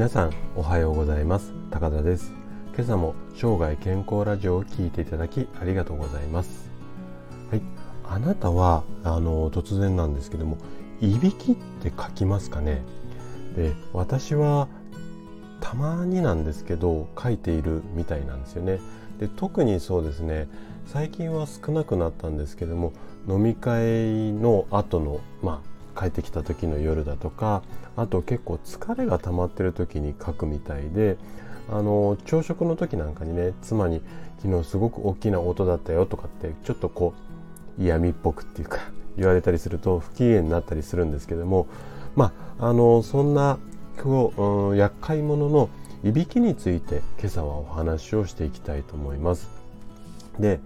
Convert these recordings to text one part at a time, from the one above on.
皆さんおはようございます。高田です。今朝も生涯健康ラジオを聞いていただきありがとうございます。はい。あなたはあの突然なんですけどもいびきって書きますかね？で私はたまになんですけど書いているみたいなんですよね。で特にそうですね。最近は少なくなったんですけども飲み会の後のまあ帰ってきた時の夜だとかあと結構疲れが溜まってる時に書くみたいであの朝食の時なんかにね妻に「昨日すごく大きな音だったよ」とかってちょっとこう嫌味っぽくっていうか言われたりすると不機嫌になったりするんですけどもまああのそんな今日、厄介者のいびきについて今朝はお話をしていきたいと思います。で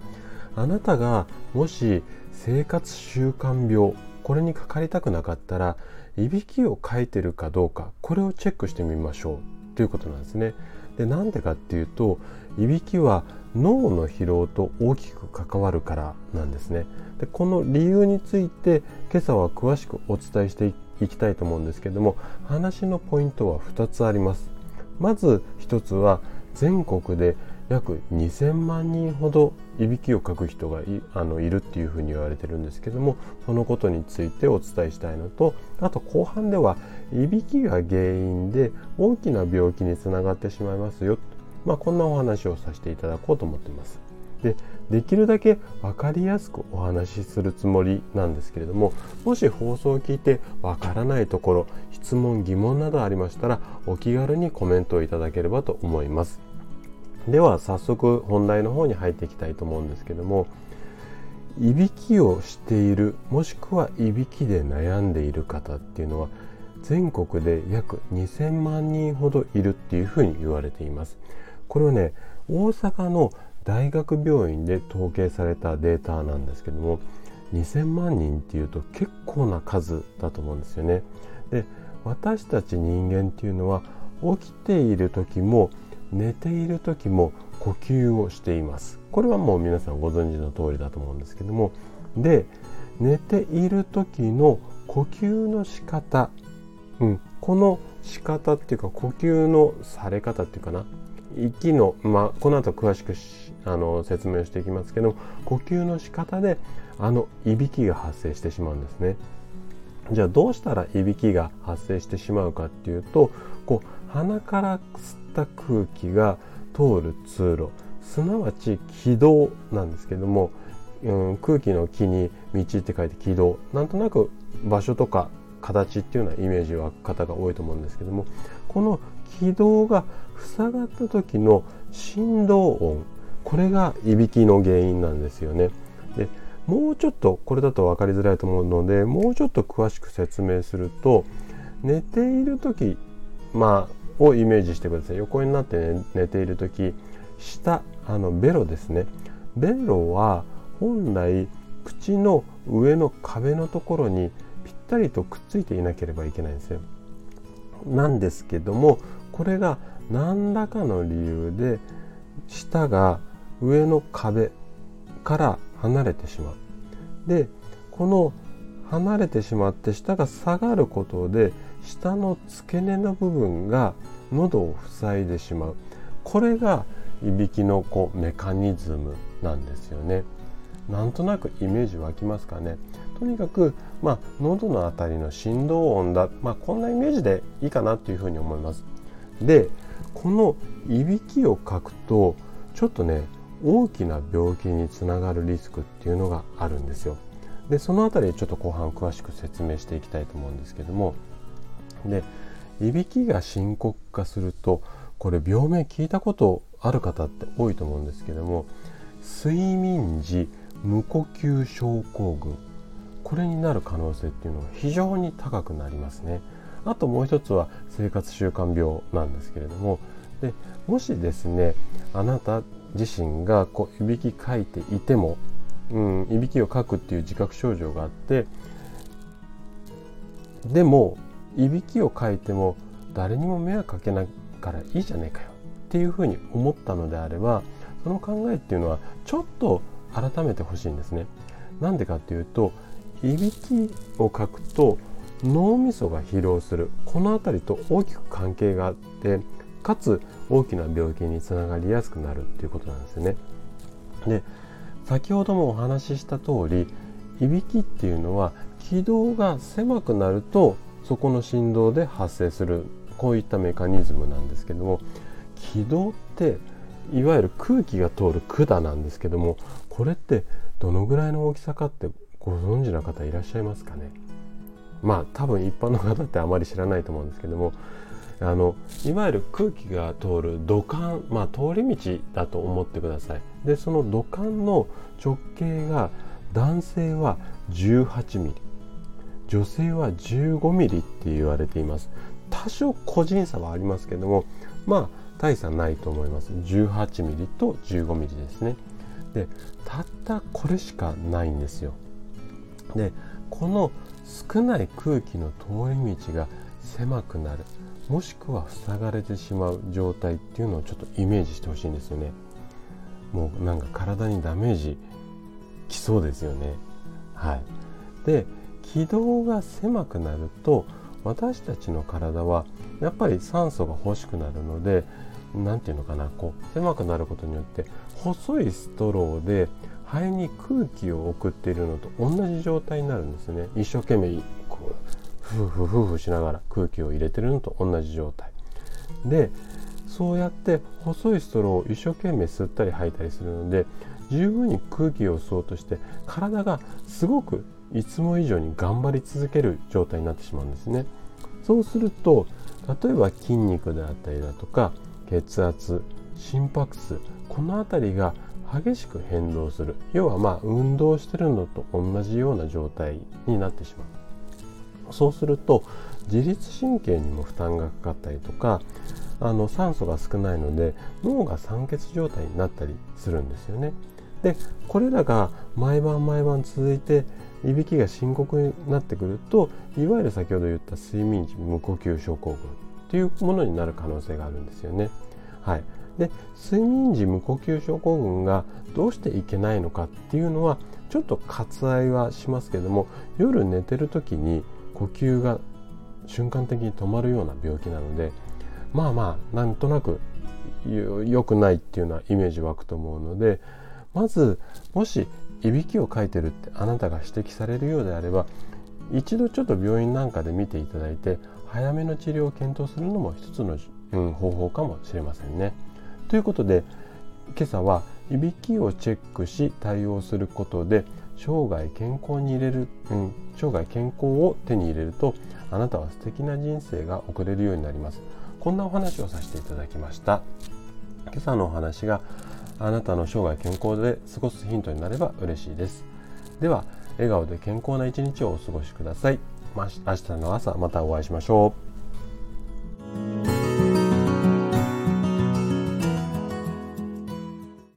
あなたがもし生活習慣病これにかかりたくなかったらいびきをかいてるかどうかこれをチェックしてみましょうということなんですね。でなんでかっていうといびきは脳の疲労と大きく関わるからなんですね。でこの理由について今朝は詳しくお伝えしていきたいと思うんですけども話のポイントは2つあります。まず1つは全国で約2000万人ほどいびきをかく人がいあのいるっていうふうに言われてるんですけどもそのことについてお伝えしたいのとあと後半ではいびきが原因で大きな病気につながってしまいますよ、まあ、こんなお話をさせていただこうと思っています。でできるだけ分かりやすくお話しするつもりなんですけれどももし放送を聞いて分からないところ質問疑問などありましたらお気軽にコメントをいただければと思います。では早速本題の方に入っていきたいと思うんですけどもいびきをしているもしくはいびきで悩んでいる方っていうのは全国で約2000万人ほどいるっていうふうに言われています。これはね大阪の大学病院で統計されたデータなんですけども2000万人っていうと結構な数だと思うんですよね。で私たち人間っていうのは起きている時も寝ている時も呼吸をしています。これはもう皆さんご存知の通りだと思うんですけども。で寝ている時の呼吸の仕方、うん、この仕方っていうか呼吸のされ方っていうかな。息の、まあ、この後詳しくあの説明していきますけど呼吸の仕方であのいびきが発生してしまうんですね。じゃあどうしたらいびきが発生してしまうかっていうとこう鼻から吸った空気が通る通路すなわち気道なんですけども、うん、空気の気に道って書いて気道なんとなく場所とか形っていうようなイメージは方が多いと思うんですけどもこの気道が塞がった時の振動音これがいびきの原因なんですよね。でもうちょっとこれだと分かりづらいと思うのでもうちょっと詳しく説明すると寝ている時まあをイメージしてください。横になって、ね、寝ている時下あのベロですね。ベロは本来口の上の壁のところにぴったりとくっついていなければいけないんですよ。なんですけどもこれが何らかの理由で舌が上の壁から離れてしまう。でこの離れてしまって舌が下がることで下の付け根の部分が喉を塞いでしまう。これがいびきのこうメカニズムなんですよね。なんとなくイメージ湧きますかね。とにかく、まあ、喉の辺りの振動音だ、まあ、こんなイメージでいいかなというふうに思います。でこのいびきをかくとちょっとね大きな病気につながるリスクっていうのがあるんですよ。でその辺りちょっと後半詳しく説明していきたいと思うんですけども。でいびきが深刻化するとこれ病名聞いたことある方って多いと思うんですけども睡眠時無呼吸症候群。これになる可能性っていうのは非常に高くなりますね。あともう一つは生活習慣病なんですけれども。でもしですねあなた自身がこういびきかいていても、うん、いびきをかくっていう自覚症状があってでもいびきをかいても誰にも迷惑かけないからいいじゃねえかよっていうふうに思ったのであればその考えっていうのはちょっと改めてほしいんですね。なんでかっていうといびきをかくと脳みそが疲労するこの辺りと大きく関係があってかつ大きな病気につながりやすくなるっていうことなんですよね。で先ほどもお話しした通りいびきっていうのは気道が狭くなるとそこの振動で発生するこういったメカニズムなんですけども気道っていわゆる空気が通る管なんですけどもこれってどのぐらいの大きさかってご存知の方いらっしゃいますかね？まあ多分一般の方ってあまり知らないと思うんですけどもあのいわゆる空気が通る土管まあ通り道だと思ってください。でその土管の直径が男性は18ミリ。女性は15ミリって言われています。多少個人差はありますけどもまあ大差ないと思います。18ミリと15ミリですね。でたったこれしかないんですよ。でこの少ない空気の通り道が狭くなるもしくは塞がれてしまう状態っていうのをちょっとイメージしてほしいんですよね。もうなんか体にダメージきそうですよね。はい。で気道が狭くなると私たちの体はやっぱり酸素が欲しくなるので何て言うのかなこう狭くなることによって細いストローで肺に空気を送っているのと同じ状態になるんですね。一生懸命こうフーフーフフしながら空気を入れてるのと同じ状態。でそうやって細いストローを一生懸命吸ったり吐いたりするので十分に空気を吸おうとして体がすごくいつも以上に頑張り続ける状態になってしまうんですね。そうすると例えば筋肉であったりだとか血圧心拍数この辺りが激しく変動する。要はまあ運動してるのと同じような状態になってしまう。そうすると自律神経にも負担がかかったりとかあの酸素が少ないので脳が酸欠状態になったりするんですよね。でこれらが毎晩毎晩続いていびきが深刻になってくるといわゆる先ほど言った睡眠時無呼吸症候群というものになる可能性があるんですよね。はい、で睡眠時無呼吸症候群がどうしていけないのかっていうのはちょっと割愛はしますけども夜寝てる時に呼吸が瞬間的に止まるような病気なのでまあまあなんとなく良くないっていうようなイメージ湧くと思うのでまずもしいびきをかいてるってあなたが指摘されるようであれば一度ちょっと病院なんかで見ていただいて早めの治療を検討するのも一つの、うん、方法かもしれませんね。ということで今朝はいびきをチェックし対応することで生涯健康に入れる、うん、生涯健康を手に入れるとあなたは素敵な人生が送れるようになりますこんなお話をさせていただきました今朝のお話があなたの生涯健康で過ごすヒントになれば嬉しいです。では笑顔で健康な一日をお過ごしください。明日の朝またお会いしましょう。